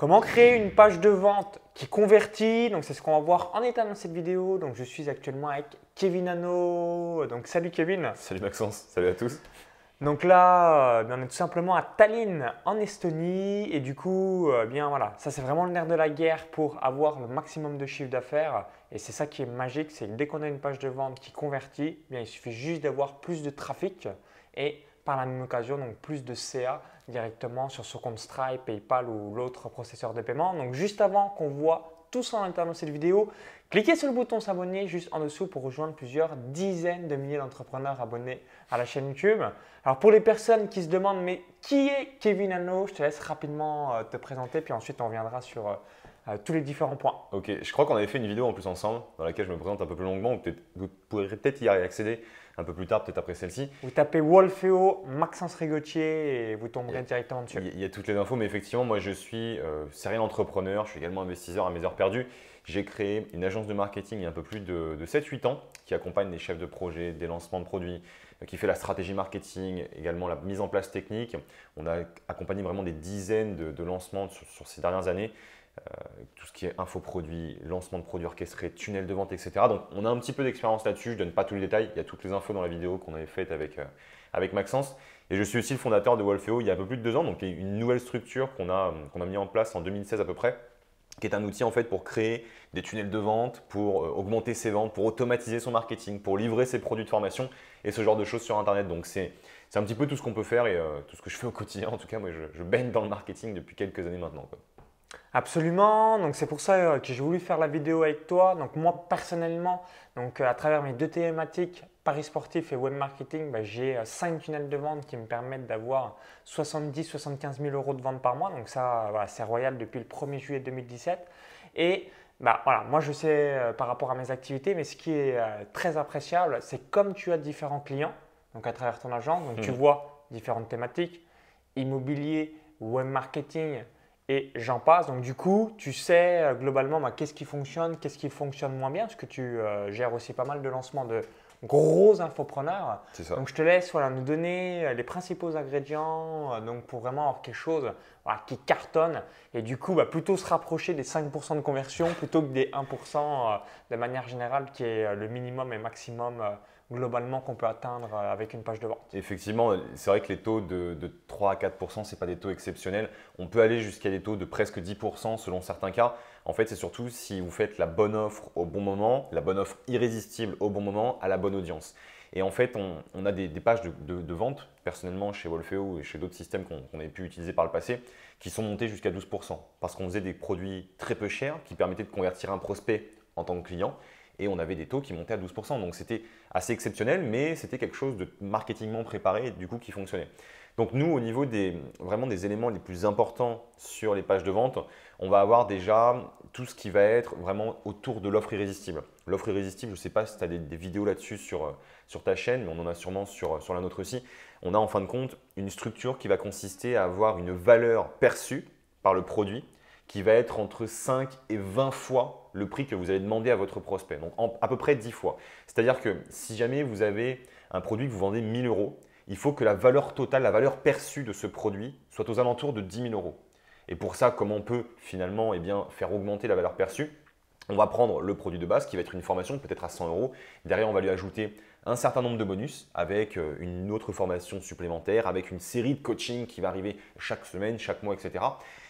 Comment créer une page de vente qui convertit Donc c'est ce qu'on va voir en état dans cette vidéo. Donc je suis actuellement avec Kevin Hano. Donc salut Kevin. Salut Maxence, salut à tous. Donc là, euh, on est tout simplement à Tallinn en Estonie et du coup, euh, bien voilà, ça c'est vraiment le nerf de la guerre pour avoir le maximum de chiffre d'affaires et c'est ça qui est magique, c'est que dès qu'on a une page de vente qui convertit, bien il suffit juste d'avoir plus de trafic et par la même occasion donc plus de CA directement sur ce compte Stripe, PayPal ou l'autre processeur de paiement. Donc juste avant qu'on voit tout ça en interne de cette vidéo, cliquez sur le bouton s'abonner juste en dessous pour rejoindre plusieurs dizaines de milliers d'entrepreneurs abonnés à la chaîne YouTube. Alors pour les personnes qui se demandent mais qui est Kevin Hano, je te laisse rapidement euh, te présenter puis ensuite on reviendra sur euh, euh, tous les différents points. Ok, je crois qu'on avait fait une vidéo en plus ensemble dans laquelle je me présente un peu plus longuement. Vous pourrez peut-être y accéder un peu plus tard, peut-être après celle-ci. Vous tapez Wolfeo, Maxence Rigotier et vous tomberez directement dessus. Il y, a toutes les infos, mais effectivement, moi je suis euh, serial entrepreneur, je suis également investisseur à mes heures perdues. J'ai créé une agence de marketing il y a un peu plus de, 7-8 ans qui accompagne les chefs de projet, des lancements de produits, euh, qui fait la stratégie marketing, également la mise en place technique. On a accompagné vraiment des dizaines de, lancements sur, ces dernières années. Euh, tout ce qui est infoproduit, lancement de produits orchestrés, tunnel de vente, etc. Donc on a un petit peu d'expérience là-dessus, je ne donne pas tous les détails, il y a toutes les infos dans la vidéo qu'on avait faite avec, euh, avec Maxence. Et je suis aussi le fondateur de Wolfeo il y a un peu plus de deux ans, donc une nouvelle structure qu'on a, qu'on a mis en place en 2016 à peu près, qui est un outil en fait pour créer des tunnels de vente, pour euh, augmenter ses ventes, pour automatiser son marketing, pour livrer ses produits de formation et ce genre de choses sur Internet. Donc c'est un petit peu tout ce qu'on peut faire et tout ce que je fais au quotidien. En tout cas, moi je, je baigne dans le marketing depuis quelques années maintenant. Absolument, donc c'est pour ça euh, que j'ai voulu faire la vidéo avec toi. Donc moi personnellement, donc euh, à travers mes deux thématiques, Paris sportif et web marketing, bah, j'ai 5 euh, tunnels de vente qui me permettent d'avoir 70-75 000 euros de vente par mois. Donc ça, voilà, c'est royal depuis le 1er juillet 2017. Et bah, voilà, moi je sais par rapport à mes activités, mais ce qui est très appréciable, c'est comme tu as différents clients, donc à travers ton agent, donc tu mmh. vois différentes thématiques, immobilier, web marketing, et j'en passe. Donc du coup, tu sais euh, globalement bah, qu'est-ce qui fonctionne, qu'est-ce qui fonctionne moins bien, parce que tu euh, gères aussi pas mal de lancements de gros infopreneurs. Ça. Donc je te laisse voilà, nous donner euh, les principaux ingrédients donc pour vraiment avoir quelque chose qui cartonne et du coup bah, plutôt se rapprocher des 5% de conversion plutôt que des 1% de manière générale qui est le minimum et maximum globalement qu'on peut atteindre euh, avec une page de vente. Effectivement, c'est vrai que les taux de, 3 à 4% ce pas des taux exceptionnels. On peut aller jusqu'à des taux de presque 10% selon certains cas. En fait, c'est surtout si vous faites la bonne offre au bon moment, la bonne offre irrésistible au bon moment, à la bonne audience. Et en fait, on, a des, pages de, vente, personnellement chez Wolfeo et chez d'autres systèmes qu'on avait pu utiliser par le passé, qui sont montées jusqu'à 12%. Parce qu'on faisait des produits très peu chers qui permettaient de convertir un prospect en tant que client et on avait des taux qui montaient à 12%. Donc c'était assez exceptionnel, mais c'était quelque chose de marketingment préparé du coup qui fonctionnait. Donc nous, au niveau des, vraiment des éléments les plus importants sur les pages de vente, on va avoir déjà tout ce qui va être vraiment autour de l'offre irrésistible. L'offre irrésistible, je ne sais pas si tu as des, vidéos là-dessus sur, sur ta chaîne, mais on en a sûrement sur, sur la nôtre aussi. On a en fin de compte une structure qui va consister à avoir une valeur perçue par le produit qui va être entre 5 et 20 fois le prix que vous allez demander à votre prospect. Donc à peu près 10 fois. C'est-à-dire que si jamais vous avez un produit que vous vendez 1000 euros, il faut que la valeur totale, la valeur perçue de ce produit soit aux alentours de 10 000 euros. Et pour ça, comment on peut finalement eh faire augmenter la valeur perçue? On va prendre le produit de base qui va être une formation peut-être à 100 euros. Derrière, on va lui ajouter un certain nombre de bonus avec euh, une autre formation supplémentaire, avec une série de coaching qui va arriver chaque semaine, chaque mois, etc.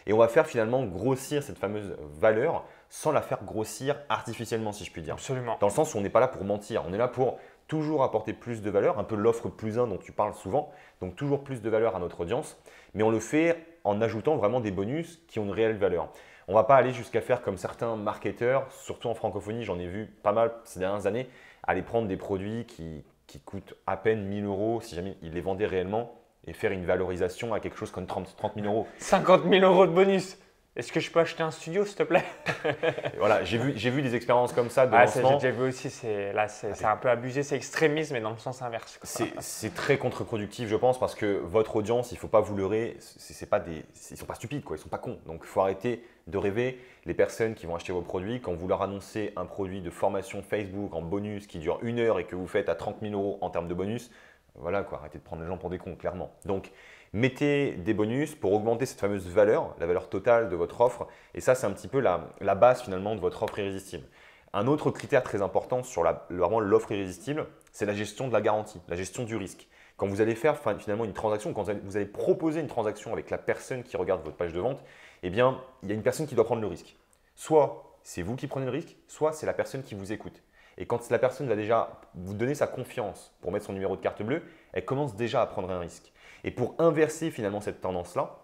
Et on va faire finalement grossir cette fameuse valeur sans la faire grossir artificiellement, si je puis dire. Absolument. Dans le sens où on n'est pas là pour mentir, on est là pour toujours apporter plus de valeur, un peu l'offre plus 1 dont tu parles souvent, donc toujours plus de valeur à notre audience, mais on le fait en ajoutant vraiment des bonus qui ont une réelle valeur. On ne va pas aller jusqu'à faire comme certains marketeurs, surtout en francophonie, j'en ai vu pas mal ces dernières années, aller prendre des produits qui, qui coûtent à peine 1000 euros, si jamais ils les vendaient réellement, et faire une valorisation à quelque chose comme 30, 30 000 euros. 50 000 euros de bonus est-ce que je peux acheter un studio, s'il te plaît? Voilà, j'ai vu, vu des expériences comme ça de ah, J'ai déjà vu aussi, c'est, là c'est, un peu abusé, c'est extrémisme, mais dans le sens inverse. C'est, très contre-productif, je pense, parce que votre audience, il ne faut pas vous leurrer, c'est, pas des, ils ne sont pas stupides, quoi, ils ne sont pas cons. Donc il faut arrêter de rêver. Les personnes qui vont acheter vos produits, quand vous leur annoncez un produit de formation Facebook en bonus qui dure une heure et que vous faites à 30 000 euros en termes de bonus, voilà quoi, arrêtez de prendre les gens pour des cons, clairement. Donc mettez des bonus pour augmenter cette fameuse valeur, la valeur totale de votre offre. Et ça, c'est un petit peu la, la, base finalement de votre offre irrésistible. Un autre critère très important sur l'offre irrésistible, c'est la gestion de la garantie, la gestion du risque. Quand vous allez faire finalement une transaction, quand vous allez proposer une transaction avec la personne qui regarde votre page de vente, eh bien, il y a une personne qui doit prendre le risque. Soit c'est vous qui prenez le risque, soit c'est la personne qui vous écoute. Et quand la personne va déjà vous donner sa confiance pour mettre son numéro de carte bleue, elle commence déjà à prendre un risque. Et pour inverser finalement cette tendance-là,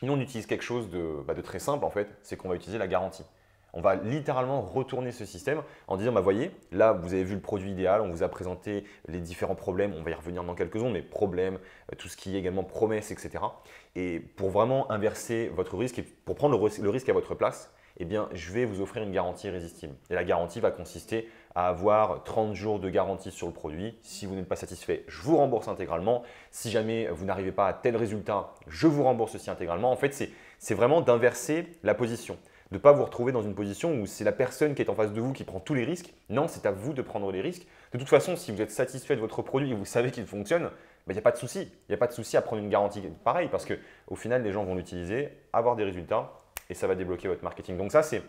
nous on utilise quelque chose de, bah, de très simple en fait, c'est qu'on va utiliser la garantie. On va littéralement retourner ce système en disant, bah voyez, là vous avez vu le produit idéal, on vous a présenté les différents problèmes, on va y revenir dans quelques secondes, mais problèmes, euh, tout ce qui est également promesses, etc. Et pour vraiment inverser votre risque et pour prendre le risque à votre place, eh bien, je vais vous offrir une garantie irrésistible. Et la garantie va consister à avoir 30 jours de garantie sur le produit. Si vous n'êtes pas satisfait, je vous rembourse intégralement. Si jamais vous n'arrivez pas à tel résultat, je vous rembourse aussi intégralement. En fait, c'est vraiment d'inverser la position. De ne pas vous retrouver dans une position où c'est la personne qui est en face de vous qui prend tous les risques. Non, c'est à vous de prendre les risques. De toute façon, si vous êtes satisfait de votre produit et vous savez qu'il fonctionne, ben, il n'y a pas de souci. Il n'y a pas de souci à prendre une garantie pareille parce qu'au final, les gens vont l'utiliser, avoir des résultats et ça va débloquer votre marketing. Donc ça, c'est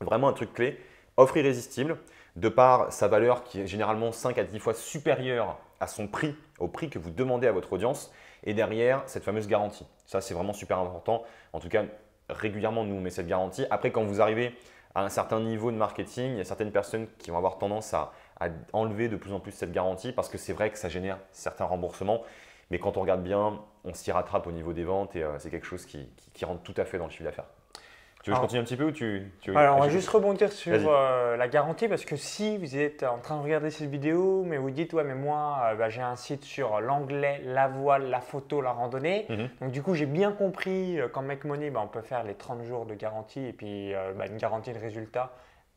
vraiment un truc clé. Offre irrésistible, de par sa valeur qui est généralement 5 à 10 fois supérieure à son prix, au prix que vous demandez à votre audience, et derrière, cette fameuse garantie. Ça, c'est vraiment super important. En tout cas, régulièrement, nous, on met cette garantie. Après, quand vous arrivez à un certain niveau de marketing, il y a certaines personnes qui vont avoir tendance à, enlever de plus en plus cette garantie parce que c'est vrai que ça génère certains remboursements. Mais quand on regarde bien, on s'y rattrape au niveau des ventes et euh, c'est quelque chose qui rentre tout à fait dans le chiffre d'affaires. Tu veux que je continue un petit peu ou tu, tu Alors, on va juste rebondir sur euh, la garantie parce que si vous êtes en train de regarder cette vidéo, mais vous dites ouais mais moi euh, bah, j'ai un site sur l'anglais, la voile, la photo, la randonnée. Mhm. Donc du coup j'ai bien compris euh, qu'en Make Money bah, on peut faire les 30 jours de garantie et puis bah, une garantie de résultat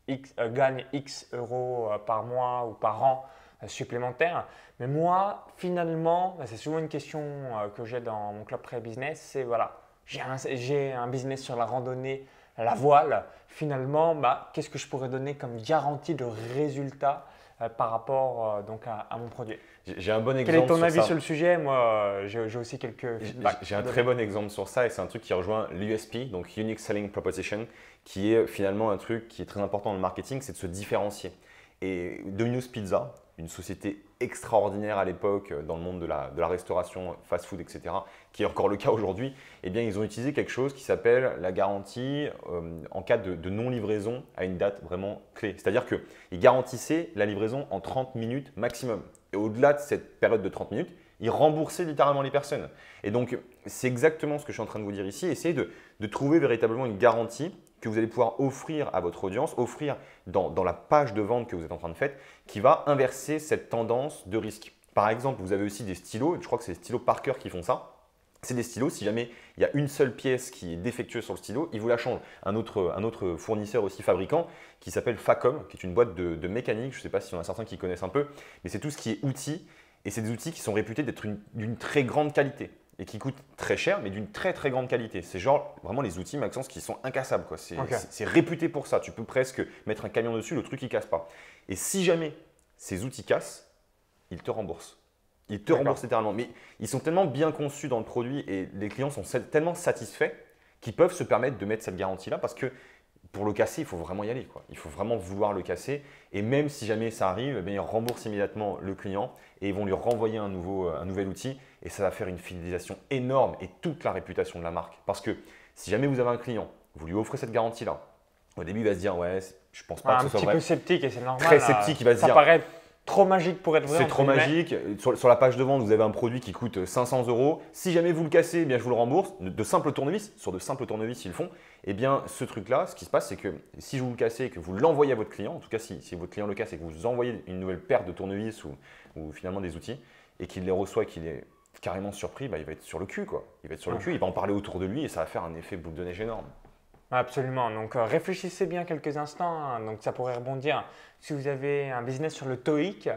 X, gagne X euros par mois ou par an supplémentaire. Mais moi finalement, c'est souvent une question que j'ai dans mon club pré-business, c'est voilà j'ai un, un, business sur la randonnée, la voile, finalement, bah, qu'est-ce que je pourrais donner comme garantie de résultat euh, par rapport euh, donc à, mon produit? J'ai un bon exemple. Quel est ton avis sur le sujet? Moi, euh, j'ai aussi quelques J'ai un très bon exemple sur ça et c'est un truc qui rejoint l'USP, donc Unique Selling Proposition, qui est finalement un truc qui est très important dans le marketing, c'est de se différencier. Et Domino's Pizza, une société extraordinaire à l'époque euh, dans le monde de la, restauration, fast-food, etc., qui est encore le cas aujourd'hui, eh bien, ils ont utilisé quelque chose qui s'appelle la garantie euh, en cas de, non-livraison à une date vraiment clé. C'est-à-dire qu'ils garantissaient la livraison en 30 minutes maximum. Et au-delà de cette période de 30 minutes, ils remboursaient littéralement les personnes. Et donc, c'est exactement ce que je suis en train de vous dire ici. Essayez de trouver véritablement une garantie que vous allez pouvoir offrir à votre audience, offrir dans, la page de vente que vous êtes en train de faire, qui va inverser cette tendance de risque. Par exemple, vous avez aussi des stylos, je crois que c'est les stylos Parker qui font ça. C'est des stylos, si jamais il y a une seule pièce qui est défectueuse sur le stylo, ils vous la changent. Un autre, un autre fournisseur aussi fabricant qui s'appelle Facom, qui est une boîte de, mécanique, je ne sais pas si on a certains qui connaissent un peu, mais c'est tout ce qui est outils, et c'est des outils qui sont réputés d'être d'une très grande qualité et qui coûtent très cher, mais d'une très très grande qualité. C'est genre vraiment les outils Maxence qui sont incassables. C'est réputé pour ça. Tu peux presque mettre un camion dessus, le truc il casse pas. Et si jamais ces outils cassent, ils te remboursent. Ils te remboursent littéralement. Mais ils sont tellement bien conçus dans le produit et les clients sont tellement satisfaits qu'ils peuvent se permettre de mettre cette garantie-là parce que pour le casser, il faut vraiment y aller. Quoi. Il faut vraiment vouloir le casser. Et même si jamais ça arrive, eh ils remboursent immédiatement le client et ils vont lui renvoyer un, nouveau, euh, un nouvel outil. Et ça va faire une fidélisation énorme et toute la réputation de la marque. Parce que si jamais vous avez un client, vous lui offrez cette garantie-là, au début, il va se dire Ouais, je pense pas que ce soit vrai. Un petit peu sceptique et c'est normal. Très sceptique, il va se ça dire. Paraît trop magique pour être vrai. C'est trop magique. Sur, la page de vente, vous avez un produit qui coûte 500 euros. Si jamais vous le cassez, eh bien, je vous le rembourse. De simples tournevis, sur de simples tournevis, ils le font. Eh bien, ce truc-là, ce qui se passe, c'est que si je vous le cassez et que vous l'envoyez à votre client, en tout cas, si, votre client le casse et que vous envoyez une nouvelle paire de tournevis ou, finalement des outils, et qu'il les reçoit, qu'il est carrément surpris, bah, il va être sur le cul, quoi. Il va être sur le cul, il va en parler autour de lui et ça va faire un effet boule de neige énorme. Absolument. Donc euh, réfléchissez bien quelques instants. Hein. Donc ça pourrait rebondir. Si vous avez un business sur le TOEIC,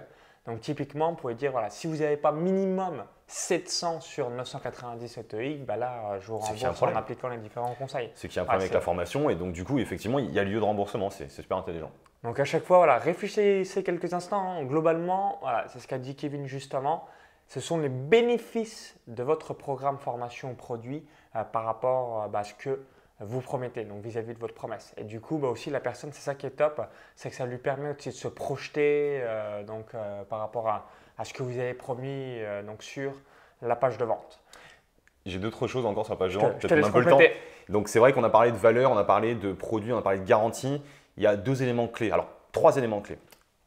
donc typiquement, vous pouvez dire voilà, si vous n'avez pas minimum 700 sur 990 au TOEIC, bah là, je vous rembourse en appliquant les différents conseils. C'est qu'il y a un problème avec la formation et donc du coup, effectivement, il y a lieu de remboursement. C'est super intelligent. Donc à chaque fois, voilà, réfléchissez quelques instants. Globalement, voilà, c'est ce qu'a dit Kevin justement ce sont les bénéfices de votre programme formation produit euh, par rapport bah, à ce que vous promettez, donc vis-à-vis de votre promesse. Et du coup, bah, aussi, la personne, c'est ça qui est top, c'est que ça lui permet aussi de se projeter donc, par rapport à, à, ce que vous avez promis donc, sur la page de vente. J'ai d'autres choses encore sur la page de vente. Te, un peu le temps. Donc, c'est vrai qu'on a parlé de valeur, on a parlé de produits, on a parlé de garantie. Il y a deux éléments clés. Alors, trois éléments clés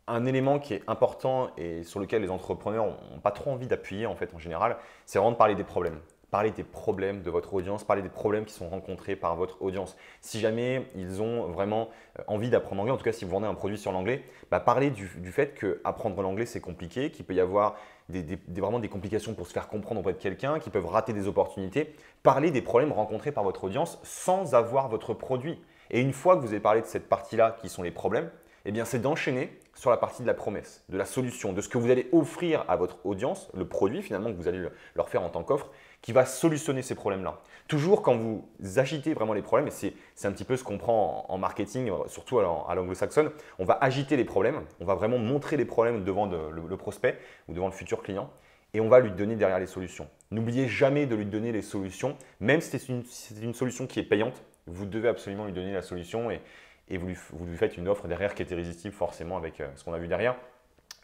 un élément qui est important et sur lequel les entrepreneurs n'ont pas trop envie d'appuyer en fait en général, c'est vraiment de parler des problèmes. Parler des problèmes de votre audience, parler des problèmes qui sont rencontrés par votre audience. Si jamais ils ont vraiment euh, envie d'apprendre l'anglais, en tout cas si vous vendez un produit sur l'anglais, bah parlez du, fait que apprendre l'anglais c'est compliqué, qu'il peut y avoir des, vraiment des complications pour se faire comprendre auprès de quelqu'un, qui peuvent rater des opportunités. Parlez des problèmes rencontrés par votre audience sans avoir votre produit. Et une fois que vous avez parlé de cette partie-là qui sont les problèmes, eh bien c'est d'enchaîner sur la partie de la promesse, de la solution, de ce que vous allez offrir à votre audience, le produit finalement que vous allez leur faire en tant qu'offre, qui va solutionner ces problèmes-là. Toujours quand vous agitez vraiment les problèmes, et c'est un petit peu ce qu'on prend en, marketing, surtout à l'anglo-saxonne, on va agiter les problèmes, on va vraiment montrer les problèmes devant le, prospect ou devant le futur client, et on va lui donner derrière les solutions. N'oubliez jamais de lui donner les solutions, même si c'est une, une, solution qui est payante, vous devez absolument lui donner la solution et, et vous lui, faites une offre derrière qui est irrésistible forcément avec euh, ce qu'on a vu derrière.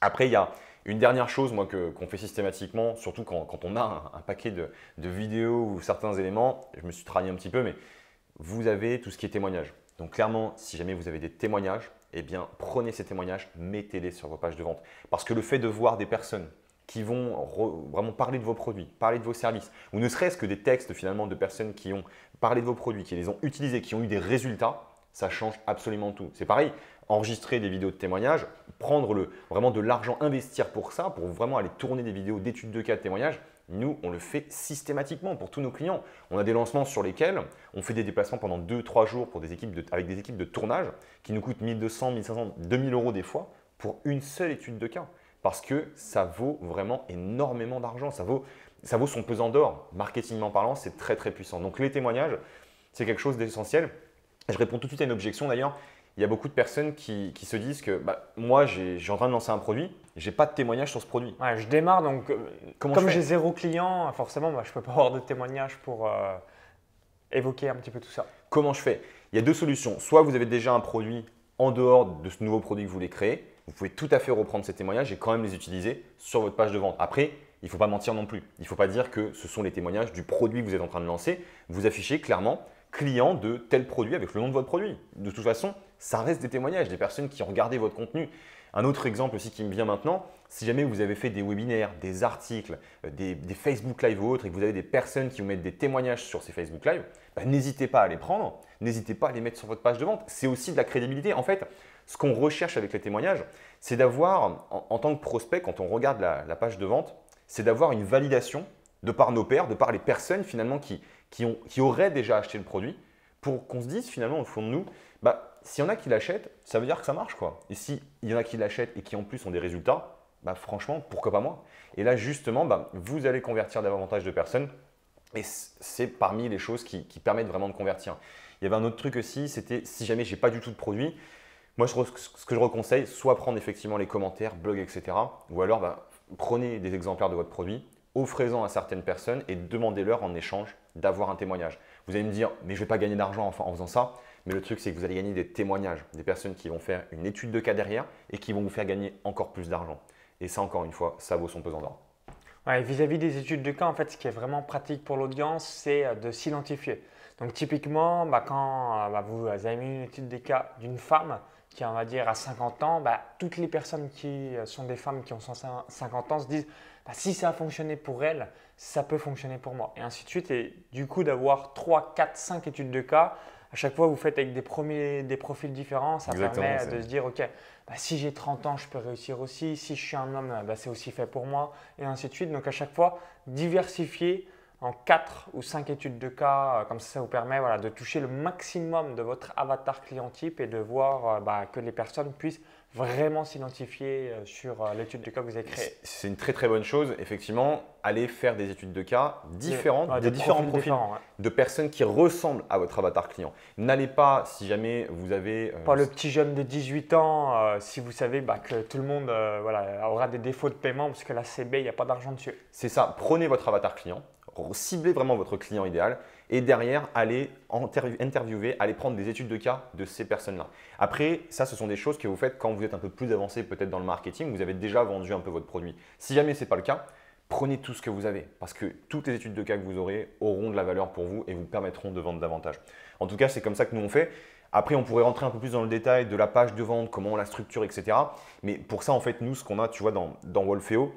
Après, il y a une dernière chose moi, qu'on fait systématiquement, surtout quand, on a un, paquet de, vidéos ou certains éléments, je me suis travaillé un petit peu, mais vous avez tout ce qui est témoignage. Donc clairement, si jamais vous avez des témoignages, eh bien prenez ces témoignages, mettez-les sur vos pages de vente. Parce que le fait de voir des personnes qui vont vraiment parler de vos produits, parler de vos services, ou ne serait-ce que des textes finalement de personnes qui ont parlé de vos produits, qui les ont utilisés, qui ont eu des résultats, ça change absolument tout. C'est pareil, enregistrer des vidéos de témoignages, prendre le, vraiment de l'argent, investir pour ça, pour vraiment aller tourner des vidéos d'études de cas de témoignages, nous, on le fait systématiquement pour tous nos clients. On a des lancements sur lesquels on fait des déplacements pendant 2-3 jours pour des équipes avec des équipes de tournage qui nous coûtent 1200, 1500, 2000 euros des fois pour une seule étude de cas. Parce que ça vaut vraiment énormément d'argent. Ça vaut, ça vaut son pesant d'or. Marketingment parlant, c'est très très puissant. Donc les témoignages, c'est quelque chose d'essentiel. Je réponds tout de suite à une objection d'ailleurs. Il y a beaucoup de personnes qui, se disent que bah, moi, j'ai en train de lancer un produit, j'ai pas de témoignage sur ce produit. je démarre donc, euh, comme j'ai zéro client, forcément, bah, je ne peux pas avoir de témoignage pour euh, évoquer un petit peu tout ça. Comment je fais? Il y a deux solutions. Soit vous avez déjà un produit en dehors de ce nouveau produit que vous voulez créer, vous pouvez tout à fait reprendre ces témoignages et quand même les utiliser sur votre page de vente. Après, il ne faut pas mentir non plus. Il ne faut pas dire que ce sont les témoignages du produit que vous êtes en train de lancer. Vous affichez clairement client de tel produit avec le nom de votre produit. De toute façon, ça reste des témoignages, des personnes qui ont regardé votre contenu. Un autre exemple aussi qui me vient maintenant, si jamais vous avez fait des webinaires, des articles, euh, des, Facebook Live ou autres et que vous avez des personnes qui vous mettent des témoignages sur ces Facebook Live, bah, n'hésitez pas à les prendre, n'hésitez pas à les mettre sur votre page de vente. C'est aussi de la crédibilité. En fait, ce qu'on recherche avec les témoignages, c'est d'avoir, en, tant que prospect, quand on regarde la, la page de vente, c'est d'avoir une validation de par nos pairs, de par les personnes finalement qui, qui, ont, qui auraient déjà acheté le produit, pour qu'on se dise finalement au fond de nous, bah, s'il y en a qui l'achètent, ça veut dire que ça marche. quoi. Et s'il y en a qui l'achètent et qui en plus ont des résultats, bah, franchement, pourquoi pas moi? Et là, justement, bah, vous allez convertir davantage de personnes. Et c'est parmi les choses qui, permettent vraiment de convertir. Il y avait un autre truc aussi, c'était si jamais j'ai pas du tout de produit, moi ce que je reconseille, soit prendre effectivement les commentaires, blogs, etc. Ou alors bah, prenez des exemplaires de votre produit, offrez-en à certaines personnes et demandez-leur en échange d'avoir un témoignage. Vous allez me dire, mais je ne vais pas gagner d'argent en, faisant ça. Mais le truc, c'est que vous allez gagner des témoignages, des personnes qui vont faire une étude de cas derrière et qui vont vous faire gagner encore plus d'argent. Et ça, encore une fois, ça vaut son pesant d'or. vis-à-vis des études de cas, en fait, ce qui est vraiment pratique pour l'audience, c'est euh, de s'identifier. Donc, typiquement, bah, quand euh, bah, vous avez mis une étude de cas d'une femme qui, on va dire, à 50 ans, bah, toutes les personnes qui euh, sont des femmes qui ont 50 ans se disent bah, si ça a fonctionné pour elle, ça peut fonctionner pour moi. Et ainsi de suite. Et du coup, d'avoir 3, 4, 5 études de cas, à chaque fois, vous faites avec des, premiers, des profils différents. Ça permet de se dire, OK, bah, si j'ai 30 ans, je peux réussir aussi. Si je suis un homme, bah, c'est aussi fait pour moi. Et ainsi de suite. Donc, à chaque fois, diversifier en 4 ou 5 études de cas, comme ça ça vous permet voilà, de toucher le maximum de votre avatar client type et de voir bah, que les personnes puissent vraiment s'identifier euh, sur euh, l'étude de cas que vous avez créée. C'est une très très bonne chose, effectivement, aller faire des études de cas différentes, de, différents profils, de personnes qui ressemblent à votre avatar client. N'allez pas, si jamais vous avez… Euh, pas le petit jeune de 18 ans, si vous savez bah, que tout le monde voilà, aura des défauts de paiement parce que la CB, il n'y a pas d'argent dessus. C'est ça, prenez votre avatar client, ciblez vraiment votre client idéal et derrière, aller interviewer, aller prendre des études de cas de ces personnes-là. Après, ça, ce sont des choses que vous faites quand vous êtes un peu plus avancé peut-être dans le marketing, vous avez déjà vendu un peu votre produit. Si jamais ce n'est pas le cas, prenez tout ce que vous avez parce que toutes les études de cas que vous aurez auront de la valeur pour vous et vous permettront de vendre davantage. En tout cas, c'est comme ça que nous on fait. Après, on pourrait rentrer un peu plus dans le détail de la page de vente, comment on la structure, etc. Mais pour ça, en fait, nous, ce qu'on a, tu vois, dans, dans Wolfeo,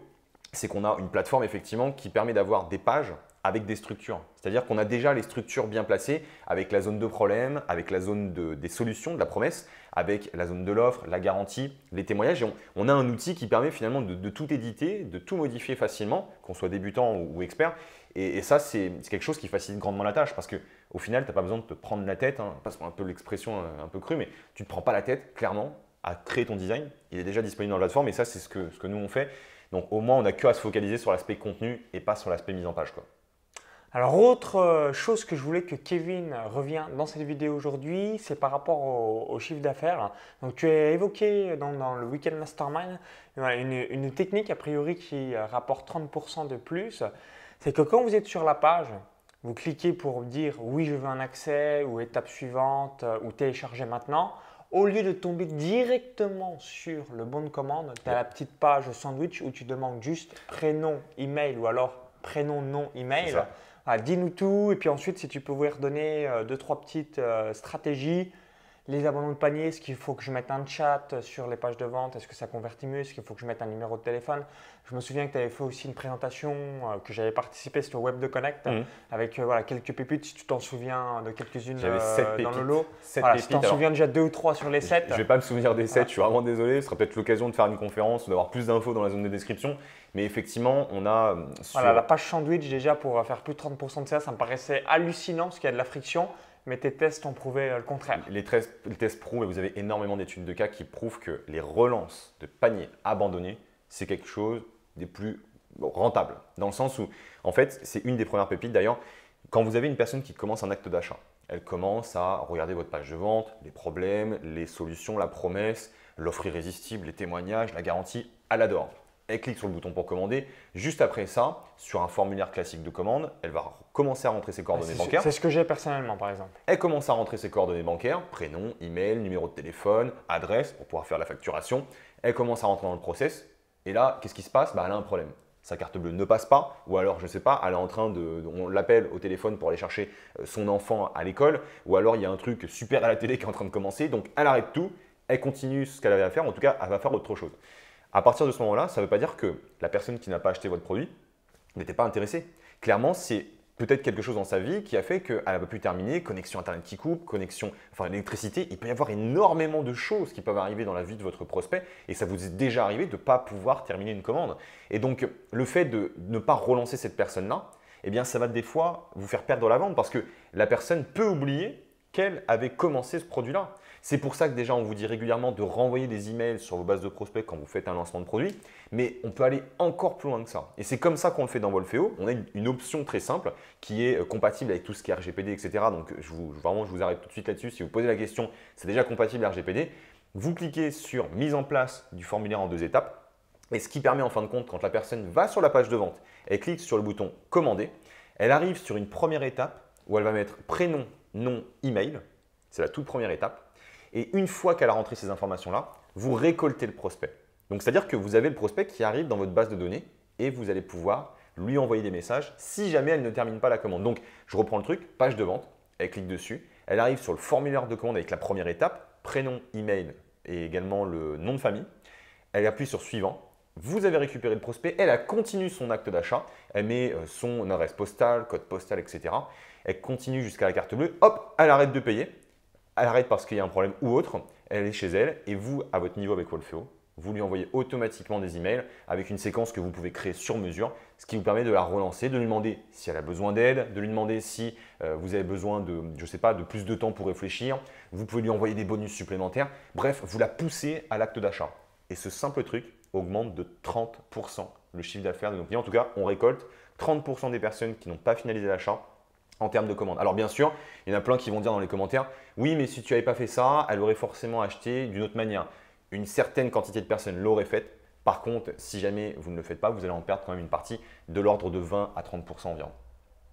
c'est qu'on a une plateforme effectivement qui permet d'avoir des pages avec des structures. C'est-à-dire qu'on a déjà les structures bien placées avec la zone de problème, avec la zone des solutions, de la promesse, avec la zone de l'offre, la garantie, les témoignages. Et on, a un outil qui permet finalement de, tout éditer, de tout modifier facilement, qu'on soit débutant ou, expert. Et, ça, c'est quelque chose qui facilite grandement la tâche parce qu'au final, tu n'as pas besoin de te prendre la tête, hein, passe un peu l'expression euh, un peu crue, mais tu ne te prends pas la tête, clairement, à créer ton design. Il est déjà disponible dans la plateforme et ça, c'est ce que, que nous on fait. Donc au moins, on n'a que à se focaliser sur l'aspect contenu et pas sur l'aspect mise en page. Alors autre euh, chose que je voulais que Kevin revienne dans cette vidéo aujourd'hui, c'est par rapport au, chiffre d'affaires. Donc tu as évoqué dans, le Weekend Mastermind une, technique a priori qui rapporte 30% de plus. C'est que quand vous êtes sur la page, vous cliquez pour dire oui je veux un accès ou étape suivante euh, ou télécharger maintenant. Au lieu de tomber directement sur le bon de commande, tu as la petite page sandwich où tu demandes juste prénom, email ou alors prénom, nom, email. Ah, dis-nous tout. Et puis ensuite, si tu peux vous redonner euh, deux, trois petites euh, stratégies les abandons de panier, est-ce qu'il faut que je mette un chat sur les pages de vente? Est-ce que ça convertit mieux? Est-ce qu'il faut que je mette un numéro de téléphone? Je me souviens que tu avais fait aussi une présentation euh, que j'avais participé sur Web de Connect mhm. avec euh, voilà, quelques pépites, si tu t'en souviens de quelques-unes euh, dans le lot. Voilà, si tu t'en souviens déjà deux ou trois sur les 7. Je ne vais pas me souvenir des 7, je suis vraiment désolé. Ce sera peut-être l'occasion de faire une conférence ou d'avoir plus d'infos dans la zone de description. Mais effectivement, on a. Voilà, la page sandwich déjà pour faire plus de 30% de ça, ça me paraissait hallucinant parce qu'il y a de la friction mais tes tests ont prouvé euh, le contraire. Les tests, prouvent, et vous avez énormément d'études de cas qui prouvent que les relances de paniers abandonnés, c'est quelque chose des plus rentables. Dans le sens où, en fait, c'est une des premières pépites d'ailleurs. Quand vous avez une personne qui commence un acte d'achat, elle commence à regarder votre page de vente, les problèmes, les solutions, la promesse, l'offre irrésistible, les témoignages, la garantie, elle adore elle clique sur le bouton pour commander. Juste après ça, sur un formulaire classique de commande, elle va commencer à rentrer ses coordonnées bancaires. C'est ce que j'ai personnellement, par exemple. Elle commence à rentrer ses coordonnées bancaires, prénom, email, numéro de téléphone, adresse pour pouvoir faire la facturation. Elle commence à rentrer dans le process. Et là, qu'est-ce qui se passe? Bah, Elle a un problème. Sa carte bleue ne passe pas, ou alors, je ne sais pas, elle est en train de. On l'appelle au téléphone pour aller chercher euh, son enfant à l'école, ou alors il y a un truc super à la télé qui est en train de commencer. Donc, elle arrête tout, elle continue ce qu'elle avait à faire, en tout cas, elle va faire autre chose. À partir de ce moment-là, ça ne veut pas dire que la personne qui n'a pas acheté votre produit n'était pas intéressée. Clairement, c'est peut-être quelque chose dans sa vie qui a fait qu'elle n'a pas pu terminer, connexion Internet qui coupe, connexion, enfin l'électricité. Il peut y avoir énormément de choses qui peuvent arriver dans la vie de votre prospect et ça vous est déjà arrivé de ne pas pouvoir terminer une commande. Et donc, le fait de ne pas relancer cette personne-là, eh bien, ça va des fois vous faire perdre la vente parce que la personne peut oublier qu'elle avait commencé ce produit-là. C'est pour ça que déjà on vous dit régulièrement de renvoyer des emails sur vos bases de prospects quand vous faites un lancement de produit, mais on peut aller encore plus loin que ça. Et c'est comme ça qu'on le fait dans Wolfeo. On a une, option très simple qui est euh, compatible avec tout ce qui est RGPD, etc. Donc je vous, vraiment, je vous arrête tout de suite là-dessus. Si vous posez la question, c'est déjà compatible RGPD. Vous cliquez sur mise en place du formulaire en deux étapes. Et ce qui permet en fin de compte, quand la personne va sur la page de vente, elle clique sur le bouton commander, elle arrive sur une première étape où elle va mettre prénom, nom, email. C'est la toute première étape. Et une fois qu'elle a rentré ces informations-là, vous récoltez le prospect. Donc, c'est-à-dire que vous avez le prospect qui arrive dans votre base de données et vous allez pouvoir lui envoyer des messages si jamais elle ne termine pas la commande. Donc, je reprends le truc, page de vente, elle clique dessus, elle arrive sur le formulaire de commande avec la première étape, prénom, email et également le nom de famille. Elle appuie sur suivant. Vous avez récupéré le prospect, elle a continué son acte d'achat, elle met euh, son adresse postale, code postal, etc. Elle continue jusqu'à la carte bleue, hop, elle arrête de payer elle arrête parce qu'il y a un problème ou autre, elle est chez elle, et vous, à votre niveau avec Wolfeo, vous lui envoyez automatiquement des emails avec une séquence que vous pouvez créer sur mesure, ce qui vous permet de la relancer, de lui demander si elle a besoin d'aide, de lui demander si euh, vous avez besoin de, je sais pas, de plus de temps pour réfléchir. Vous pouvez lui envoyer des bonus supplémentaires. Bref, vous la poussez à l'acte d'achat. Et ce simple truc augmente de 30% le chiffre d'affaires de nos clients. En tout cas, on récolte 30% des personnes qui n'ont pas finalisé l'achat en termes de commandes. Alors bien sûr, il y en a plein qui vont dire dans les commentaires, oui, mais si tu n'avais pas fait ça, elle aurait forcément acheté d'une autre manière une certaine quantité de personnes l'auraient faite. Par contre, si jamais vous ne le faites pas, vous allez en perdre quand même une partie de l'ordre de 20 à 30% environ.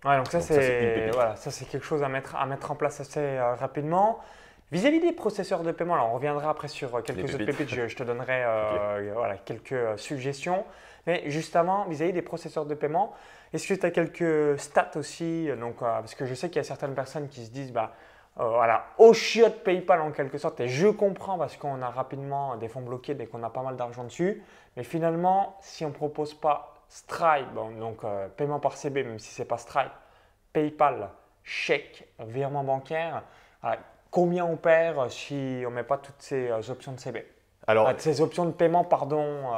Ouais, donc ça, c'est voilà, quelque chose à mettre, à mettre en place assez euh, rapidement. Vis-à-vis des processeurs de paiement, alors on reviendra après sur euh, quelques autres pépites, je, te donnerai euh, voilà, quelques suggestions. Mais justement, vis-à-vis des processeurs de paiement, est-ce que tu as quelques stats aussi donc, Parce que je sais qu'il y a certaines personnes qui se disent bah, euh, voilà, au chiot PayPal en quelque sorte. Et je comprends parce qu'on a rapidement des fonds bloqués dès qu'on a pas mal d'argent dessus. Mais finalement, si on ne propose pas Stripe, donc euh, paiement par CB, même si ce n'est pas Stripe, PayPal, chèque, virement bancaire, combien on perd si on ne met pas toutes ces euh, options de CB alors, ces options de paiement, pardon,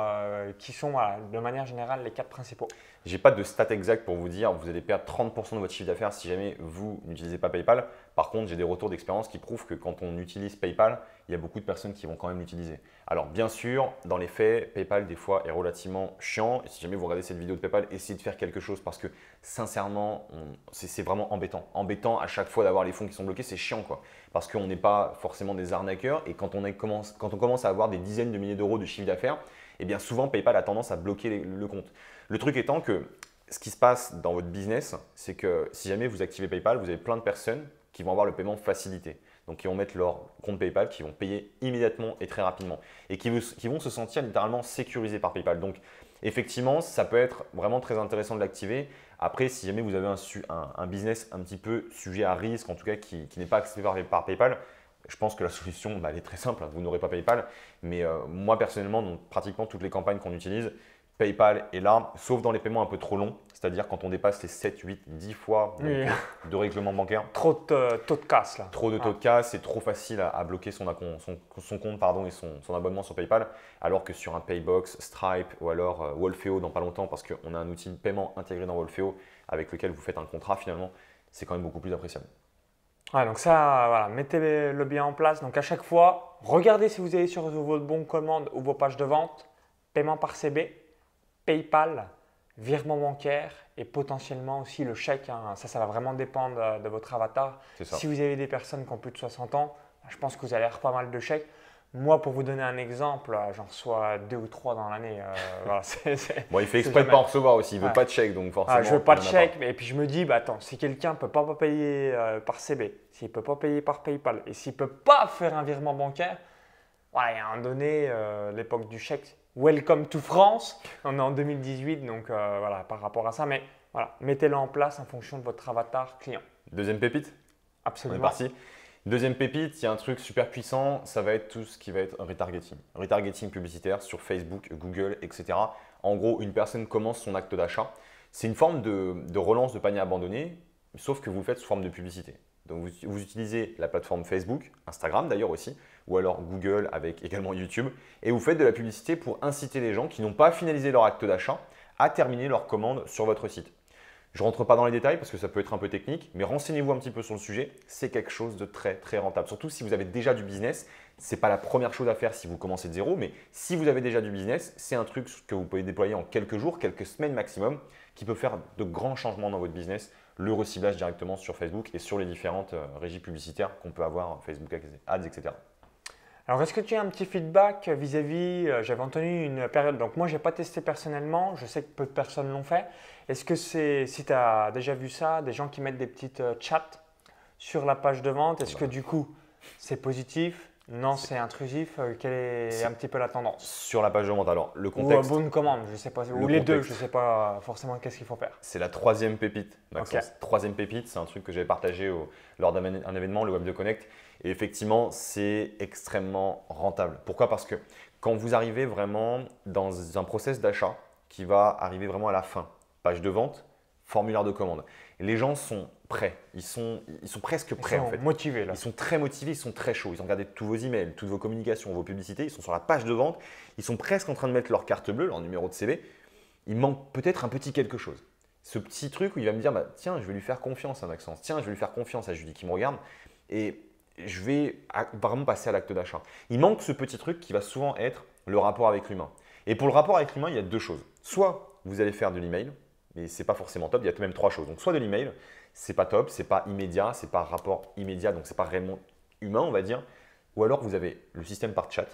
qui sont de manière générale les quatre principaux. Je n'ai pas de stats exact pour vous dire vous allez perdre 30% de votre chiffre d'affaires si jamais vous n'utilisez pas PayPal. Par contre, j'ai des retours d'expérience qui prouvent que quand on utilise PayPal, il y a beaucoup de personnes qui vont quand même l'utiliser. Alors bien sûr, dans les faits, PayPal des fois est relativement chiant. Et si jamais vous regardez cette vidéo de PayPal, essayez de faire quelque chose parce que sincèrement, c'est vraiment embêtant. Embêtant à chaque fois d'avoir les fonds qui sont bloqués, c'est chiant quoi. Parce qu'on n'est pas forcément des arnaqueurs et quand on, commence, quand on commence à avoir des dizaines de milliers d'euros de chiffre d'affaires, eh bien souvent PayPal a tendance à bloquer le compte. Le truc étant que ce qui se passe dans votre business, c'est que si jamais vous activez PayPal, vous avez plein de personnes qui vont avoir le paiement facilité. Donc, qui vont mettre leur compte PayPal, qui vont payer immédiatement et très rapidement. Et qui, vont se sentir littéralement sécurisés par PayPal. Donc, effectivement, ça peut être vraiment très intéressant de l'activer. Après, si jamais vous avez un, business un petit peu sujet à risque, en tout cas qui, n'est pas activé par, PayPal, je pense que la solution, bah, elle est très simple. Vous n'aurez pas PayPal. Mais euh, moi, personnellement, dans pratiquement toutes les campagnes qu'on utilise, PayPal est là, sauf dans les paiements un peu trop longs, c'est-à-dire quand on dépasse les 7, 8, 10 fois de règlement bancaire. Trop de taux de casse là. Trop de taux de casse, c'est trop facile à, bloquer son, son, compte pardon, et son, abonnement sur PayPal, alors que sur un Paybox, Stripe ou alors euh, Wolfeo dans pas longtemps, parce qu'on a un outil de paiement intégré dans Wolfeo avec lequel vous faites un contrat finalement, c'est quand même beaucoup plus appréciable. Ouais, donc ça, voilà, mettez-le bien en place. Donc à chaque fois, regardez si vous avez sur votre bon commande ou vos pages de vente, paiement par CB, PayPal, virement bancaire et potentiellement aussi le chèque. Hein. Ça, ça va vraiment dépendre de votre avatar. Si vous avez des personnes qui ont plus de 60 ans, je pense que vous allez avoir pas mal de chèques. Moi, pour vous donner un exemple, j'en reçois deux ou trois dans l'année. Euh, bon, il fait exprès de ne pas en recevoir aussi. Il ne veut pas de chèque, donc forcément. Ah, je ne veux pas de chèque, et puis je me dis, bah, attends, si quelqu'un ne peut pas payer euh, par CB, s'il ne peut pas payer par PayPal, et s'il ne peut pas faire un virement bancaire, voilà, il y a un donné, euh, l'époque du chèque, Welcome to France. On est en 2018, donc euh, voilà, par rapport à ça. Mais voilà, mettez-le en place en fonction de votre avatar client. Deuxième pépite Absolument. On est parti. Deuxième pépite, il y a un truc super puissant, ça va être tout ce qui va être retargeting. Retargeting publicitaire sur Facebook, Google, etc. En gros, une personne commence son acte d'achat. C'est une forme de, relance de panier abandonné, sauf que vous le faites sous forme de publicité. Donc vous, utilisez la plateforme Facebook, Instagram d'ailleurs aussi, ou alors Google avec également YouTube, et vous faites de la publicité pour inciter les gens qui n'ont pas finalisé leur acte d'achat à terminer leur commande sur votre site. Je ne rentre pas dans les détails parce que ça peut être un peu technique, mais renseignez-vous un petit peu sur le sujet. C'est quelque chose de très très rentable. Surtout si vous avez déjà du business, ce n'est pas la première chose à faire si vous commencez de zéro, mais si vous avez déjà du business, c'est un truc que vous pouvez déployer en quelques jours, quelques semaines maximum, qui peut faire de grands changements dans votre business le reciblage directement sur Facebook et sur les différentes euh, régies publicitaires qu'on peut avoir, Facebook Ads, etc. Alors, est-ce que tu as un petit feedback vis-à-vis, euh, j'avais entendu une période, donc moi, je n'ai pas testé personnellement, je sais que peu de personnes l'ont fait. Est-ce que c'est, si tu as déjà vu ça, des gens qui mettent des petites euh, chats sur la page de vente, est-ce que du coup, c'est positif? Non, c'est intrusif. Euh, quelle est, un petit peu la tendance Sur la page de vente, alors le contexte. Ou bonne commande, je sais pas. Ou les deux, je ne sais pas forcément qu'est-ce qu'il faut faire. C'est la troisième pépite. Troisième pépite, c'est un truc que j'avais partagé lors d'un événement, le Web de Connect. Et effectivement, c'est extrêmement rentable. Pourquoi? Parce que quand vous arrivez vraiment dans un process d'achat qui va arriver vraiment à la fin, page de vente, formulaire de commande, les gens sont prêts. Ils sont, ils sont presque prêts ils sont en fait. motivés là. Ils sont très motivés, ils sont très chauds. Ils ont regardé tous vos emails, toutes vos communications, vos publicités. Ils sont sur la page de vente. Ils sont presque en train de mettre leur carte bleue, leur numéro de CV. Il manque peut-être un petit quelque chose. Ce petit truc où il va me dire bah, tiens, je vais lui faire confiance à Maxence. Tiens, je vais lui faire confiance à Julie qui me regarde. Et je vais vraiment passer à l'acte d'achat. Il manque ce petit truc qui va souvent être le rapport avec l'humain. Et pour le rapport avec l'humain, il y a deux choses. Soit vous allez faire de l'email, mais ce n'est pas forcément top. Il y a tout de même trois choses. Donc soit de l'email, c'est pas top, c'est pas immédiat, c'est pas rapport immédiat, donc c'est pas réellement humain, on va dire. Ou alors vous avez le système par chat,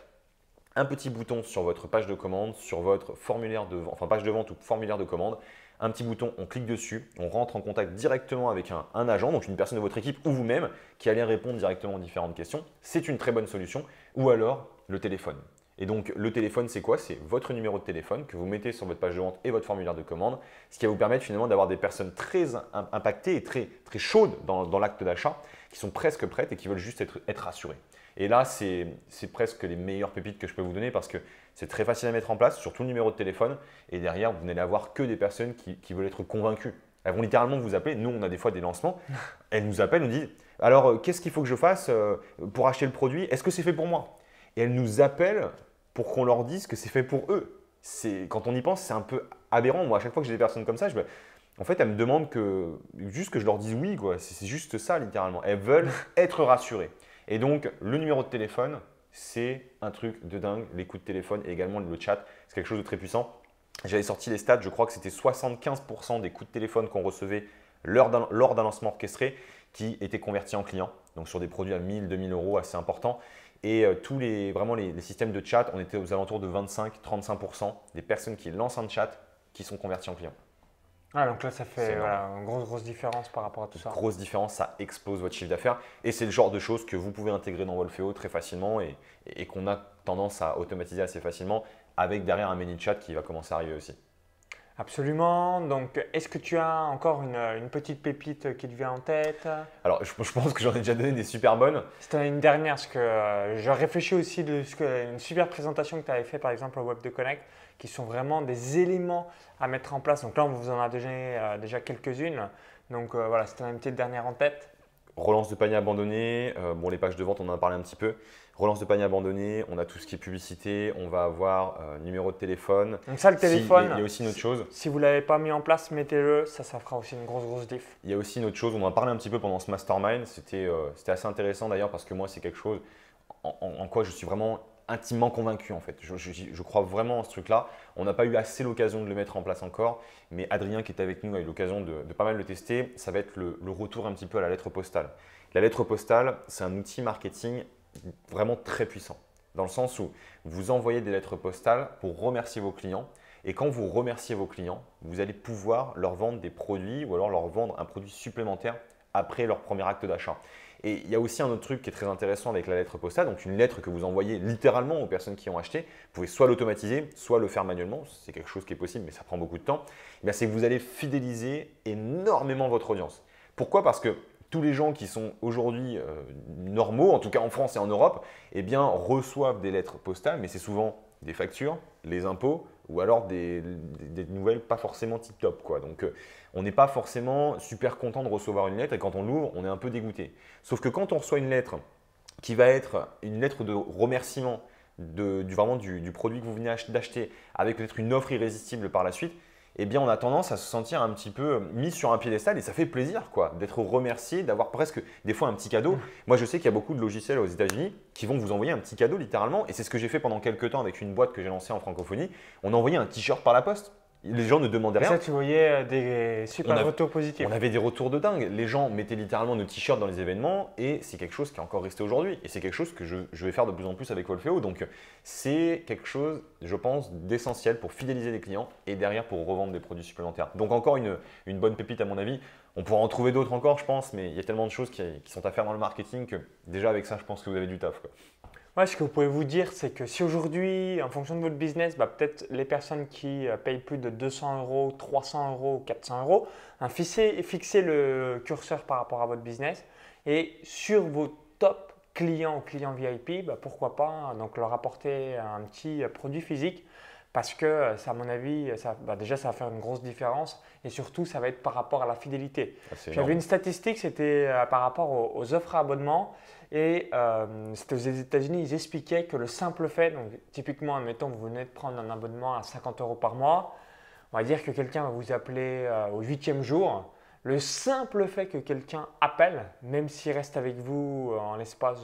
un petit bouton sur votre page de commande, sur votre formulaire de enfin page de vente ou formulaire de commande, un petit bouton, on clique dessus, on rentre en contact directement avec un, agent, donc une personne de votre équipe ou vous-même qui allait répondre directement aux différentes questions. C'est une très bonne solution. Ou alors le téléphone. Et donc le téléphone, c'est quoi? C'est votre numéro de téléphone que vous mettez sur votre page de vente et votre formulaire de commande, ce qui va vous permettre finalement d'avoir des personnes très impactées et très, très chaudes dans, l'acte d'achat, qui sont presque prêtes et qui veulent juste être, être rassurées. Et là, c'est presque les meilleures pépites que je peux vous donner parce que c'est très facile à mettre en place, surtout le numéro de téléphone. Et derrière, vous n'allez avoir que des personnes qui, qui veulent être convaincues. Elles vont littéralement vous appeler. Nous, on a des fois des lancements. Elles nous appellent, nous disent Alors, euh, qu'est-ce qu'il faut que je fasse euh, pour acheter le produit? Est-ce que c'est fait pour moi? Et elles nous appellent pour qu'on leur dise que c'est fait pour eux. Quand on y pense, c'est un peu aberrant. Moi, à chaque fois que j'ai des personnes comme ça, je en fait, elles me demandent que, juste que je leur dise oui. C'est juste ça, littéralement. Elles veulent être rassurées. Et donc, le numéro de téléphone, c'est un truc de dingue. Les coups de téléphone et également le chat, c'est quelque chose de très puissant. J'avais sorti les stats, je crois que c'était 75% des coups de téléphone qu'on recevait lors d'un lancement orchestré qui étaient convertis en clients. Donc sur des produits à 1000, 2000 euros, assez importants. Et euh, tous les, vraiment les, systèmes de chat, on était aux alentours de 25-35% des personnes qui lancent un chat qui sont converties en clients. Ah, donc là, ça fait une grosse, grosse différence par rapport à tout ça. Grosse différence, ça explose votre chiffre d'affaires. Et c'est le genre de choses que vous pouvez intégrer dans Wolfeo très facilement et, et qu'on a tendance à automatiser assez facilement avec derrière un mini chat qui va commencer à arriver aussi. Absolument. Donc, est-ce que tu as encore une, petite pépite qui te vient en tête? Alors, je, pense que j'en ai déjà donné des super bonnes. C'était une dernière, parce que euh, je réfléchis aussi de ce que, une super présentation que tu avais fait, par exemple, au Web de Connect, qui sont vraiment des éléments à mettre en place. Donc là, on vous en a déjà, euh, déjà quelques-unes. Donc euh, voilà, c'était une petite dernière en tête. Relance de panier abandonné. bon, les pages de vente, on en a parlé un petit peu. Relance de panier abandonné, on a tout ce qui est publicité, on va avoir euh, numéro de téléphone. Donc ça, le téléphone, il y a aussi une autre chose. Si vous ne l'avez pas mis en place, mettez-le, ça, ça fera aussi une grosse, grosse diff. Il y a aussi une autre chose, on en a parlé un petit peu pendant ce mastermind, c'était euh, assez intéressant d'ailleurs parce que moi, c'est quelque chose en, quoi je suis vraiment intimement convaincu en fait. Je, crois vraiment en ce truc-là. On n'a pas eu assez l'occasion de le mettre en place encore, mais Adrien qui est avec nous a eu l'occasion de, pas mal le tester. Ça va être le, le, retour un petit peu à la lettre postale. La lettre postale, c'est un outil marketing vraiment très puissant. Dans le sens où vous envoyez des lettres postales pour remercier vos clients. Et quand vous remerciez vos clients, vous allez pouvoir leur vendre des produits ou alors leur vendre un produit supplémentaire après leur premier acte d'achat. Et il y a aussi un autre truc qui est très intéressant avec la lettre postale, donc une lettre que vous envoyez littéralement aux personnes qui ont acheté. Vous pouvez soit l'automatiser, soit le faire manuellement. C'est quelque chose qui est possible, mais ça prend beaucoup de temps. Eh c'est que vous allez fidéliser énormément votre audience. Pourquoi? Parce que tous les gens qui sont aujourd'hui euh, normaux, en tout cas en France et en Europe, eh reçoivent des lettres postales, mais c'est souvent des factures, les impôts, ou alors des, nouvelles pas forcément tip-top. Donc, euh, on n'est pas forcément super content de recevoir une lettre, et quand on l'ouvre, on est un peu dégoûté. Sauf que quand on reçoit une lettre qui va être une lettre de remerciement du, vraiment du produit que vous venez d'acheter, avec peut-être une offre irrésistible par la suite, eh bien, on a tendance à se sentir un petit peu mis sur un piédestal et ça fait plaisir, quoi, d'être remercié, d'avoir presque des fois un petit cadeau. Mmh. Moi, je sais qu'il y a beaucoup de logiciels aux États-Unis qui vont vous envoyer un petit cadeau littéralement, et c'est ce que j'ai fait pendant quelques temps avec une boîte que j'ai lancée en francophonie. On a envoyé un t-shirt par la poste les gens ne demandaient rien. ça, tu voyais euh, des super retours positifs. On avait des retours de dingue. Les gens mettaient littéralement nos t-shirts dans les événements et c'est quelque chose qui est encore resté aujourd'hui. Et c'est quelque chose que je, vais faire de plus en plus avec Wolfeo. Donc, c'est quelque chose, je pense, d'essentiel pour fidéliser les clients et derrière pour revendre des produits supplémentaires. Donc, encore une, bonne pépite à mon avis. On pourra en trouver d'autres encore, je pense, mais il y a tellement de choses qui, qui, sont à faire dans le marketing que déjà avec ça, je pense que vous avez du taf. Quoi ce que vous pouvez vous dire, c'est que si aujourd'hui, en fonction de votre business, bah, peut-être les personnes qui euh, payent plus de 200 euros, 300 euros, 400 euros, hein, fixez, le curseur par rapport à votre business et sur vos top clients ou clients VIP, bah, pourquoi pas hein, donc leur apporter un petit produit physique parce que à mon avis, bah, déjà, ça va faire une grosse différence et surtout, ça va être par rapport à la fidélité. Ah, J'avais une statistique, c'était euh, par rapport aux, offres à abonnement et euh, c'était aux États-Unis, ils expliquaient que le simple fait, donc typiquement, admettons, vous venez de prendre un abonnement à 50 euros par mois, on va dire que quelqu'un va vous appeler euh, au huitième jour. Le simple fait que quelqu'un appelle, même s'il reste avec vous en l'espace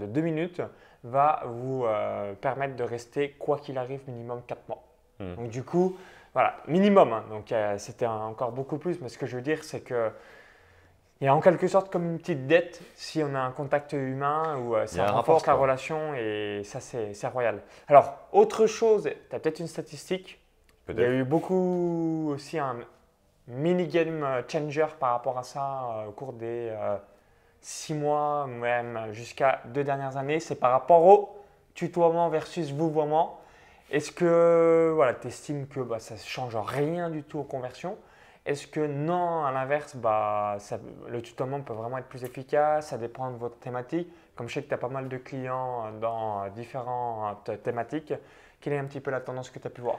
de deux minutes, va vous euh, permettre de rester, quoi qu'il arrive, minimum 4 mois. Hmm. Donc du coup, voilà, minimum. Hein. donc euh, c'était encore beaucoup plus, mais ce que je veux dire, c'est que il y a en quelque sorte comme une petite dette si on a un contact humain ou euh, ça renforce la relation et ça c'est royal. Alors, autre chose, tu as peut-être une statistique. Il y a eu beaucoup aussi un mini-game changer par rapport à ça au cours des six mois, même jusqu'à deux dernières années, c'est par rapport au tutoiement versus vouvoiement. Est-ce que voilà, tu estimes que bah, ça ne change rien du tout aux conversions? Est-ce que non, à l'inverse, bah, le tutoiement peut vraiment être plus efficace? Ça dépend de votre thématique. Comme je sais que tu as pas mal de clients dans différentes thématiques, quelle est un petit peu la tendance que tu as pu voir?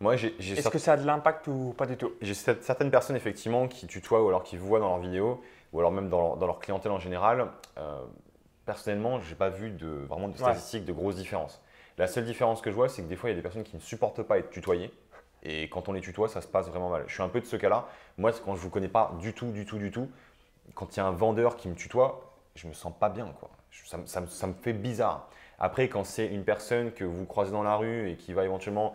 Moi, Est-ce que ça a de l'impact ou pas du tout? J'ai certaines personnes effectivement qui tutoient ou alors qui voient dans leurs vidéos ou alors même dans leur, clientèle en général, euh, personnellement, je n'ai pas vu de, vraiment de statistiques de grosses différences. La seule différence que je vois, c'est que des fois, il y a des personnes qui ne supportent pas être tutoyées. Et quand on les tutoie, ça se passe vraiment mal. Je suis un peu de ce cas-là. Moi, quand je ne vous connais pas du tout, du tout, du tout, quand il y a un vendeur qui me tutoie, je me sens pas bien. Ça, me fait bizarre. Après, quand c'est une personne que vous croisez dans la rue et qui va éventuellement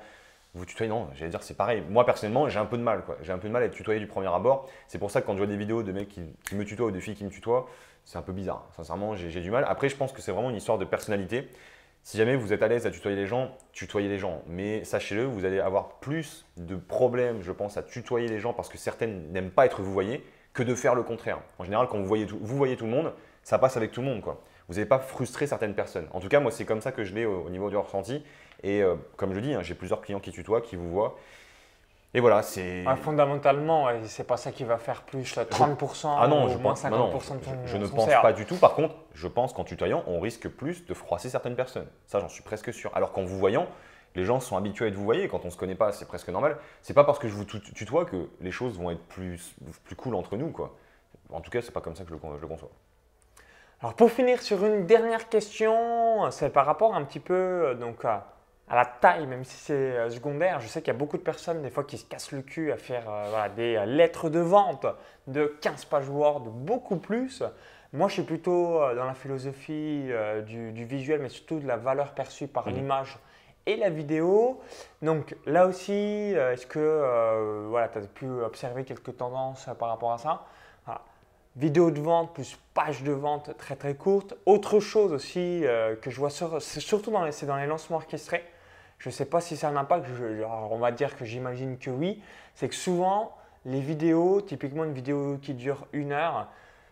vous tutoyez, non, j'allais dire c'est pareil. Moi personnellement, j'ai un peu de mal. J'ai un peu de mal à être tutoyé du premier abord. C'est pour ça que quand je vois des vidéos de mecs qui, me tutoient ou de filles qui me tutoient, c'est un peu bizarre. Sincèrement, j'ai du mal. Après, je pense que c'est vraiment une histoire de personnalité. Si jamais vous êtes à l'aise à tutoyer les gens, tutoyez les gens. Mais sachez-le, vous allez avoir plus de problèmes, je pense, à tutoyer les gens parce que certaines n'aiment pas être vous voyez que de faire le contraire. En général, quand vous voyez tout, le monde, ça passe avec tout le monde. Vous n'allez pas frustrer certaines personnes. En tout cas, moi, c'est comme ça que je l'ai au, au niveau du ressenti. Et euh, comme je dis, hein, j'ai plusieurs clients qui tutoient, qui vous voient. Et voilà, c'est. fondamentalement, c'est pas ça qui va faire plus 30% ah non, je moins 50% de ton Je, je ne pense pas du tout. Par contre, je pense qu'en tutoyant, on risque plus de froisser certaines personnes. Ça, j'en suis presque sûr. Alors qu'en vous voyant, les gens sont habitués à être vous voyez. Quand on ne se connaît pas, c'est presque normal. C'est pas parce que je vous tutoie que les choses vont être plus, plus cool entre nous. Quoi. En tout cas, c'est pas comme ça que je le, conçois. Alors pour finir sur une dernière question, c'est par rapport un petit peu euh, donc, à à la taille, même si c'est euh, secondaire. Je sais qu'il y a beaucoup de personnes, des fois, qui se cassent le cul à faire euh, des euh, lettres de vente de 15 pages Word, beaucoup plus. Moi, je suis plutôt dans la philosophie du, visuel, mais surtout de la valeur perçue par mhm. l'image et la vidéo. Donc là aussi, est-ce que voilà, tu as pu observer quelques tendances par rapport à ça? Vidéo de vente plus page de vente très très courte. Autre chose aussi que je vois, c'est surtout dans les, dans les lancements orchestrés. Je ne sais pas si ça a un impact, on va dire que j'imagine que oui. C'est que souvent, les vidéos, typiquement une vidéo qui dure une heure,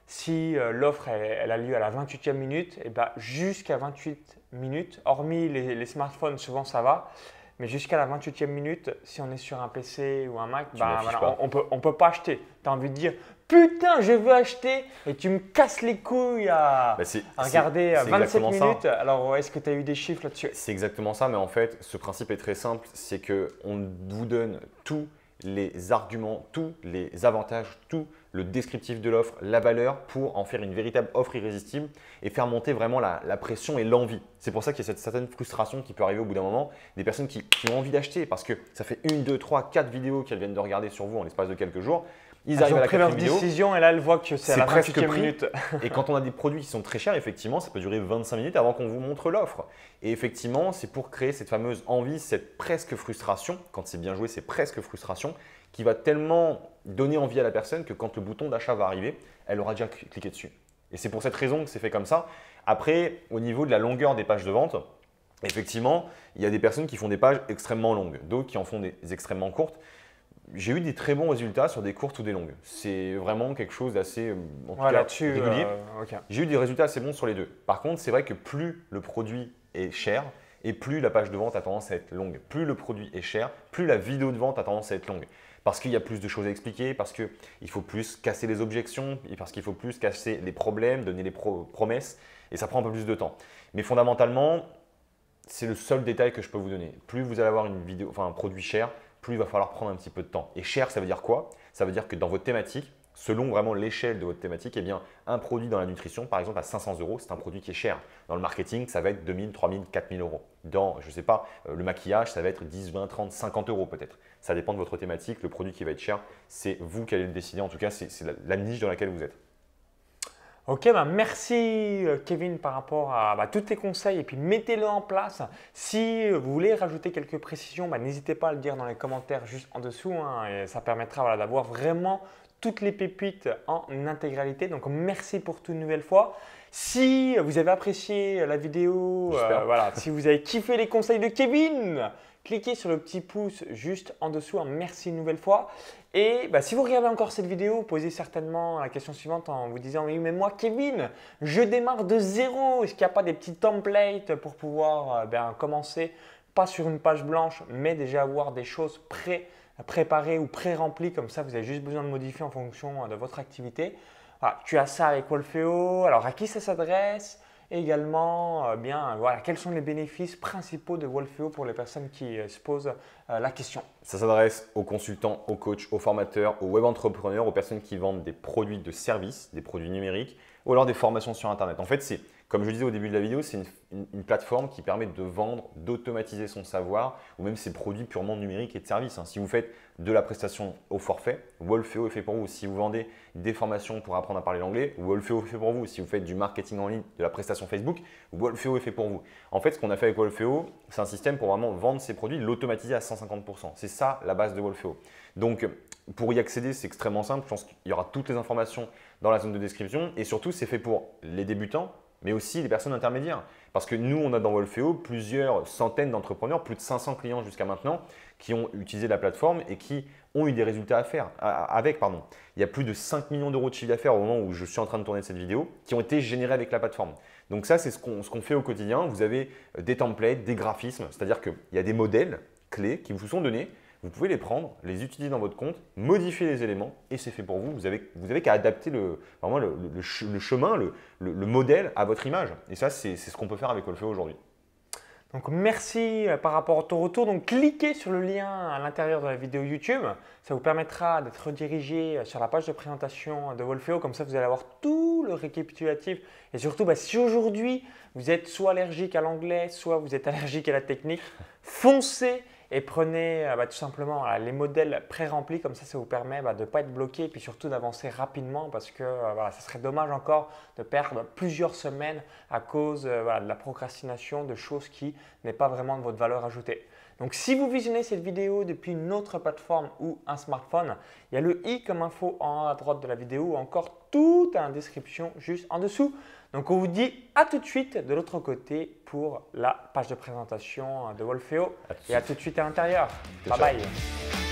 si euh, l'offre elle, a lieu à la 28e minute, et eh ben, jusqu'à 28 minutes, hormis les, smartphones, souvent ça va, mais jusqu'à la 28e minute, si on est sur un PC ou un Mac, ben, on ne on peut pas acheter. Tu as envie de dire, putain, je veux acheter et tu me casses les couilles à, bah, regarder 27 minutes. Alors, est-ce que tu as eu des chiffres là-dessus? C'est exactement ça, mais en fait, ce principe est très simple c'est qu'on vous donne tous les arguments, tous les avantages, tout le descriptif de l'offre, la valeur pour en faire une véritable offre irrésistible et faire monter vraiment la, pression et l'envie. C'est pour ça qu'il y a cette certaine frustration qui peut arriver au bout d'un moment, des personnes qui, qui ont envie d'acheter parce que ça fait une, deux, trois, quatre vidéos qu'elles viennent de regarder sur vous en l'espace de quelques jours. Ils arrivent à la pris leur décision et là, elles voient que c'est à la presque minute. et quand on a des produits qui sont très chers, effectivement, ça peut durer 25 minutes avant qu'on vous montre l'offre. Et effectivement, c'est pour créer cette fameuse envie, cette presque frustration. Quand c'est bien joué, c'est presque frustration qui va tellement donner envie à la personne que quand le bouton d'achat va arriver, elle aura déjà cliqué dessus. Et c'est pour cette raison que c'est fait comme ça. Après, au niveau de la longueur des pages de vente, effectivement, il y a des personnes qui font des pages extrêmement longues, d'autres qui en font des extrêmement courtes j'ai eu des très bons résultats sur des courtes ou des longues. C'est vraiment quelque chose d'assez euh, régulier. Euh, j'ai eu des résultats assez bons sur les deux. Par contre, c'est vrai que plus le produit est cher et plus la page de vente a tendance à être longue. Plus le produit est cher, plus la vidéo de vente a tendance à être longue. Parce qu'il y a plus de choses à expliquer, parce qu'il faut plus casser les objections, parce qu'il faut plus casser les problèmes, donner les promesses, et ça prend un peu plus de temps. Mais fondamentalement, c'est le seul détail que je peux vous donner. Plus vous allez avoir une vidéo, enfin un produit cher, plus il va falloir prendre un petit peu de temps. Et cher, ça veut dire quoi? Ça veut dire que dans votre thématique, selon vraiment l'échelle de votre thématique, eh bien, un produit dans la nutrition, par exemple, à 500 euros, c'est un produit qui est cher. Dans le marketing, ça va être 2000, 3000, 4000 euros. Dans, je ne sais pas, euh, le maquillage, ça va être 10, 20, 30, 50 euros peut-être. Ça dépend de votre thématique. Le produit qui va être cher, c'est vous qui allez le décider. En tout cas, c'est la niche dans laquelle vous êtes. Ok, bah merci euh, Kevin par rapport à bah, tous tes conseils et puis mettez-le en place. Si vous voulez rajouter quelques précisions, bah, n'hésitez pas à le dire dans les commentaires juste en dessous hein, et ça permettra d'avoir vraiment toutes les pépites en intégralité. Donc merci pour tout une nouvelle fois. Si vous avez apprécié la vidéo, euh, voilà, si vous avez kiffé les conseils de Kevin, cliquez sur le petit pouce juste en dessous. merci une nouvelle fois. Et bah, si vous regardez encore cette vidéo, posez certainement la question suivante en vous disant Oui, mais moi, Kevin, je démarre de zéro. Est-ce qu'il n'y a pas des petits templates pour pouvoir euh, ben, commencer, pas sur une page blanche, mais déjà avoir des choses pré préparées ou pré-remplies Comme ça, vous avez juste besoin de modifier en fonction euh, de votre activité. tu as ça avec Wolfeo. Alors, à qui ça s'adresse? Également, euh, bien, voilà, quels sont les bénéfices principaux de Wolfeo pour les personnes qui euh, se posent euh, la question? Ça s'adresse aux consultants, aux coachs, aux formateurs, aux web entrepreneurs, aux personnes qui vendent des produits de services, des produits numériques ou alors des formations sur Internet. En fait, c'est comme je disais au début de la vidéo, c'est une, plateforme qui permet de vendre, d'automatiser son savoir ou même ses produits purement numériques et de services. Hein. Si vous faites de la prestation au forfait, Wolfeo est fait pour vous. Si vous vendez des formations pour apprendre à parler l'anglais, Wolfeo est fait pour vous. Si vous faites du marketing en ligne, de la prestation Facebook, Wolfeo est fait pour vous. En fait, ce qu'on a fait avec Wolfeo, c'est un système pour vraiment vendre ses produits, l'automatiser à 150%. C'est ça la base de Wolfeo. Donc, pour y accéder, c'est extrêmement simple. Je pense qu'il y aura toutes les informations dans la zone de description. Et surtout, c'est fait pour les débutants, mais aussi les personnes intermédiaires. Parce que nous, on a dans Wolfeo plusieurs centaines d'entrepreneurs, plus de 500 clients jusqu'à maintenant, qui ont utilisé la plateforme et qui ont eu des résultats à faire, avec. Pardon. Il y a plus de 5 millions d'euros de chiffre d'affaires au moment où je suis en train de tourner cette vidéo qui ont été générés avec la plateforme. Donc ça, c'est ce qu'on fait au quotidien. Vous avez des templates, des graphismes, c'est-à-dire qu'il y a des modèles clés qui vous sont donnés vous pouvez les prendre, les utiliser dans votre compte, modifier les éléments et c'est fait pour vous. Vous avez, vous avez qu'à adapter le, vraiment le, chemin, le, modèle à votre image. Et ça, c'est ce qu'on peut faire avec Olfeo aujourd'hui. Donc merci euh, par rapport à ton retour. Donc cliquez sur le lien à l'intérieur de la vidéo YouTube. Ça vous permettra d'être redirigé euh, sur la page de présentation de Wolfeo. Comme ça, vous allez avoir tout le récapitulatif. Et surtout, bah, si aujourd'hui vous êtes soit allergique à l'anglais, soit vous êtes allergique à la technique, foncez et prenez euh, bah, tout simplement les modèles pré-remplis, comme ça, ça vous permet bah, de ne pas être bloqué et puis surtout d'avancer rapidement parce que euh, voilà, ça serait dommage encore de perdre plusieurs semaines à cause euh, de la procrastination de choses qui n'est pas vraiment de votre valeur ajoutée. Donc si vous visionnez cette vidéo depuis une autre plateforme ou un smartphone, il y a le i comme info en haut à droite de la vidéo ou encore tout en description juste en dessous. Donc on vous dit à tout de suite de l'autre côté pour la page de présentation de Wolfeo et à tout de suite à l'intérieur. Bye bye.